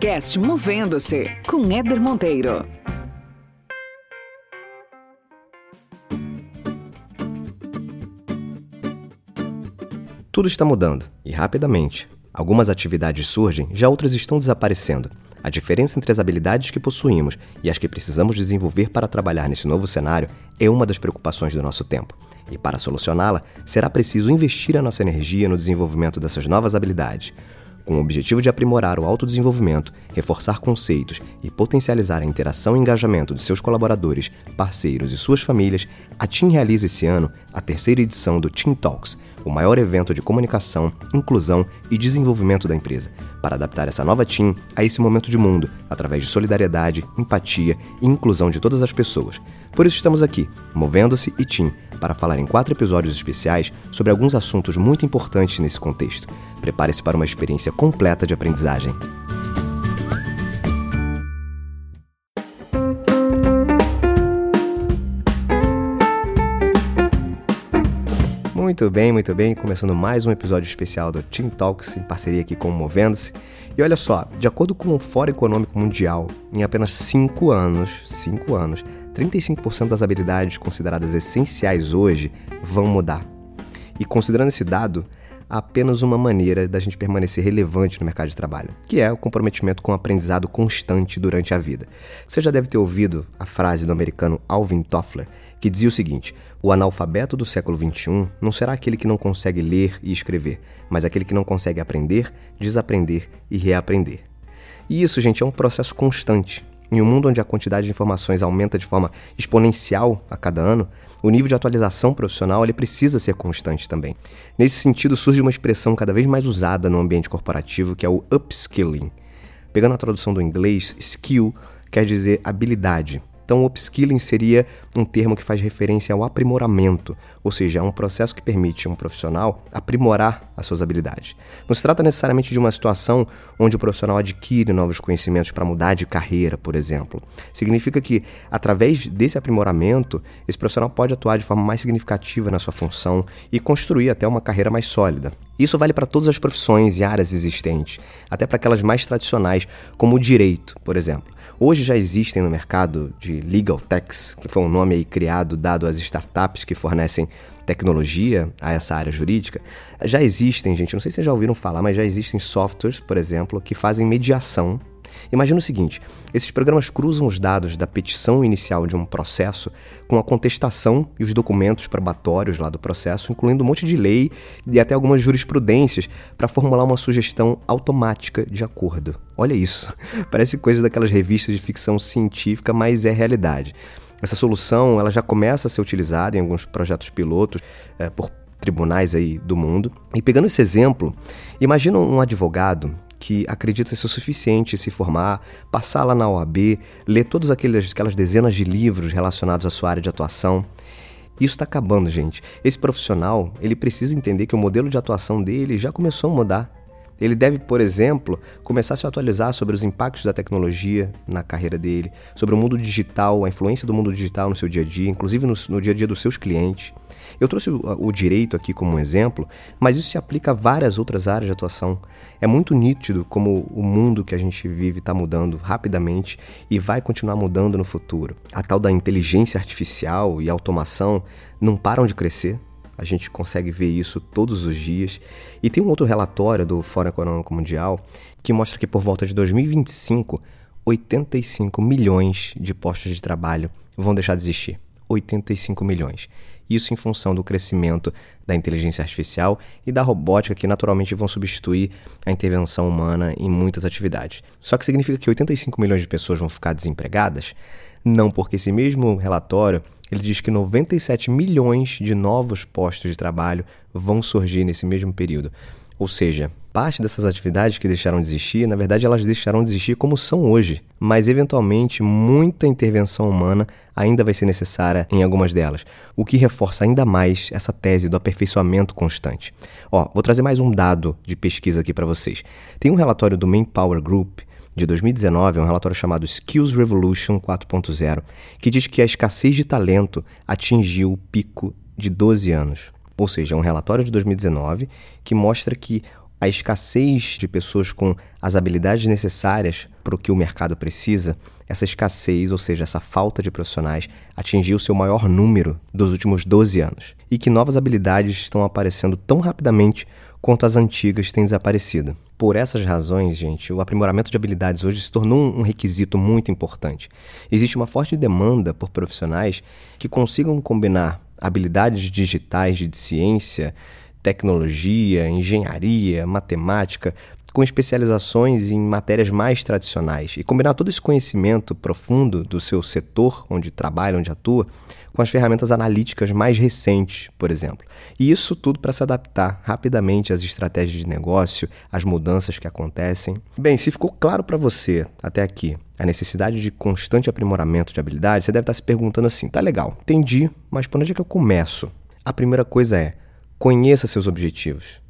podcast Movendo-se com Éder Monteiro. Tudo está mudando e rapidamente. Algumas atividades surgem, já outras estão desaparecendo. A diferença entre as habilidades que possuímos e as que precisamos desenvolver para trabalhar nesse novo cenário é uma das preocupações do nosso tempo. E para solucioná-la, será preciso investir a nossa energia no desenvolvimento dessas novas habilidades. Com o objetivo de aprimorar o autodesenvolvimento, reforçar conceitos e potencializar a interação e engajamento de seus colaboradores, parceiros e suas famílias, a TIM realiza esse ano a terceira edição do TIM Talks, o maior evento de comunicação, inclusão e desenvolvimento da empresa, para adaptar essa nova TIM a esse momento de mundo, através de solidariedade, empatia e inclusão de todas as pessoas. Por isso estamos aqui, Movendo-se e TIM, para falar em quatro episódios especiais sobre alguns assuntos muito importantes nesse contexto. Prepare-se para uma experiência completa de aprendizagem. Muito bem, muito bem. Começando mais um episódio especial do Team Talks em parceria aqui com o Movendo-se. E olha só, de acordo com o Fórum Econômico Mundial, em apenas 5 anos, 5 anos, 35% das habilidades consideradas essenciais hoje vão mudar. E considerando esse dado, há apenas uma maneira da gente permanecer relevante no mercado de trabalho, que é o comprometimento com o aprendizado constante durante a vida. Você já deve ter ouvido a frase do americano Alvin Toffler, que dizia o seguinte: o analfabeto do século XXI não será aquele que não consegue ler e escrever, mas aquele que não consegue aprender, desaprender e reaprender. E isso, gente, é um processo constante. Em um mundo onde a quantidade de informações aumenta de forma exponencial a cada ano, o nível de atualização profissional ele precisa ser constante também. Nesse sentido, surge uma expressão cada vez mais usada no ambiente corporativo, que é o upskilling. Pegando a tradução do inglês, skill quer dizer habilidade, então, upskilling seria um termo que faz referência ao aprimoramento, ou seja, é um processo que permite a um profissional aprimorar as suas habilidades. Não se trata necessariamente de uma situação onde o profissional adquire novos conhecimentos para mudar de carreira, por exemplo. Significa que, através desse aprimoramento, esse profissional pode atuar de forma mais significativa na sua função e construir até uma carreira mais sólida. Isso vale para todas as profissões e áreas existentes, até para aquelas mais tradicionais, como o direito, por exemplo. Hoje já existem no mercado de legal techs, que foi um nome aí criado dado às startups que fornecem tecnologia a essa área jurídica. Já existem, gente, não sei se vocês já ouviram falar, mas já existem softwares, por exemplo, que fazem mediação Imagina o seguinte: esses programas cruzam os dados da petição inicial de um processo com a contestação e os documentos probatórios lá do processo, incluindo um monte de lei e até algumas jurisprudências, para formular uma sugestão automática de acordo. Olha isso. Parece coisa daquelas revistas de ficção científica, mas é realidade. Essa solução ela já começa a ser utilizada em alguns projetos pilotos é, por tribunais aí do mundo. E pegando esse exemplo, imagina um advogado que acredita ser suficiente se formar, passar lá na OAB, ler todas aquelas, aquelas dezenas de livros relacionados à sua área de atuação. Isso está acabando, gente. Esse profissional, ele precisa entender que o modelo de atuação dele já começou a mudar. Ele deve, por exemplo, começar a se atualizar sobre os impactos da tecnologia na carreira dele, sobre o mundo digital, a influência do mundo digital no seu dia a dia, inclusive no, no dia a dia dos seus clientes. Eu trouxe o, o, direito aqui como um exemplo, mas isso se aplica a várias outras áreas de atuação. É muito nítido como o mundo que a gente vive está mudando rapidamente e vai continuar mudando no futuro. A tal da inteligência artificial e automação não param de crescer. A gente consegue ver isso todos os dias. E tem um outro relatório do Fórum Econômico Mundial que mostra que por volta de 2025, 85 milhões de postos de trabalho vão deixar de existir. 85 milhões. Isso em função do crescimento da inteligência artificial e da robótica que naturalmente vão substituir a intervenção humana em muitas atividades. Só que significa que 85 milhões de pessoas vão ficar desempregadas? Não, porque esse mesmo relatório ele diz que 97 milhões de novos postos de trabalho vão surgir nesse mesmo período. Ou seja, parte dessas atividades que deixaram de existir, na verdade, elas deixaram de existir como são hoje. Mas, eventualmente, muita intervenção humana ainda vai ser necessária em algumas delas, o que reforça ainda mais essa tese do aperfeiçoamento constante. Ó, vou trazer mais um dado de pesquisa aqui para vocês. Tem um relatório do Manpower Group de 2019, é um relatório chamado Skills Revolution 4.0, que diz que a escassez de talento atingiu o pico de 12 anos. Ou seja, é um relatório de 2019 que mostra que a escassez de pessoas com as habilidades necessárias para o que o mercado precisa, essa escassez, ou seja, essa falta de profissionais, atingiu seu maior número dos últimos 12 anos. E que novas habilidades estão aparecendo tão rapidamente quanto as antigas têm desaparecido. Por essas razões, gente, o aprimoramento de habilidades hoje se tornou um requisito muito importante. Existe uma forte demanda por profissionais que consigam combinar habilidades digitais de ciência, tecnologia, engenharia, matemática, com especializações em matérias mais tradicionais e combinar todo esse conhecimento profundo do seu setor onde trabalha, onde atua, com as ferramentas analíticas mais recentes, por exemplo. E isso tudo para se adaptar rapidamente às estratégias de negócio, às mudanças que acontecem. Bem, se ficou claro para você até aqui a necessidade de constante aprimoramento de habilidades, você deve estar se perguntando assim: tá legal, entendi, mas por onde é que eu começo? A primeira coisa é conheça seus objetivos.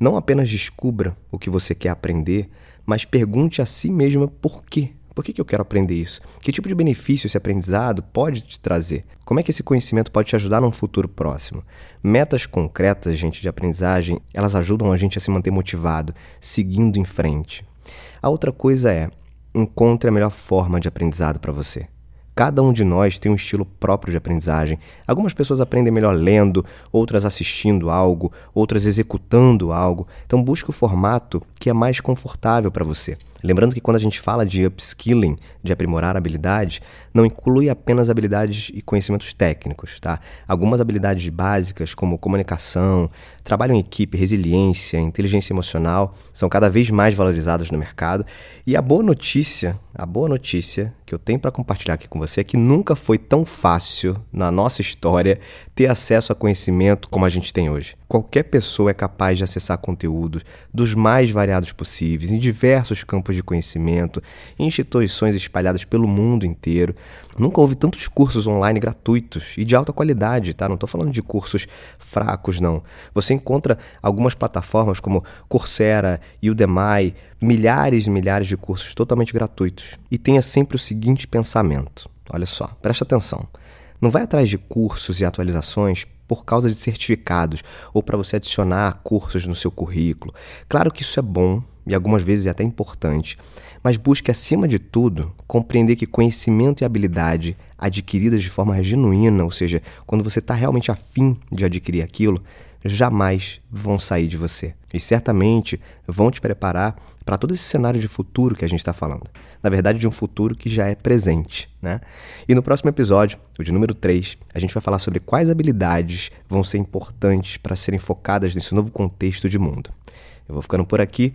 Não apenas descubra o que você quer aprender, mas pergunte a si mesma por quê. Por que, que eu quero aprender isso? Que tipo de benefício esse aprendizado pode te trazer? Como é que esse conhecimento pode te ajudar num futuro próximo? Metas concretas, gente, de aprendizagem, elas ajudam a gente a se manter motivado, seguindo em frente. A outra coisa é, encontre a melhor forma de aprendizado para você. Cada um de nós tem um estilo próprio de aprendizagem. Algumas pessoas aprendem melhor lendo, outras assistindo algo, outras executando algo. Então busque o formato que é mais confortável para você. Lembrando que quando a gente fala de upskilling, de aprimorar habilidades, não inclui apenas habilidades e conhecimentos técnicos, tá? Algumas habilidades básicas, como comunicação, trabalho em equipe, resiliência, inteligência emocional, são cada vez mais valorizadas no mercado. E a boa notícia, a boa notícia que eu tenho para compartilhar aqui com você é que nunca foi tão fácil na nossa história ter acesso a conhecimento como a gente tem hoje. Qualquer pessoa é capaz de acessar conteúdos dos mais variados possíveis, em diversos campos de conhecimento, em instituições espalhadas pelo mundo inteiro. Nunca houve tantos cursos online gratuitos e de alta qualidade, tá? Não estou falando de cursos fracos, não. Você encontra algumas plataformas como Coursera, Udemy, milhares e milhares de cursos totalmente gratuitos. E tenha sempre o seguinte pensamento. Olha só, presta atenção. Não vai atrás de cursos e atualizações por causa de certificados ou para você adicionar cursos no seu currículo. Claro que isso é bom e algumas vezes é até importante, mas busque acima de tudo compreender que conhecimento e habilidade adquiridas de forma genuína, ou seja, quando você está realmente afim de adquirir aquilo, jamais vão sair de você. E certamente vão te preparar para todo esse cenário de futuro que a gente está falando. Na verdade, de um futuro que já é presente. Né? E no próximo episódio, o de número 3, a gente vai falar sobre quais habilidades vão ser importantes para serem focadas nesse novo contexto de mundo. Eu vou ficando por aqui.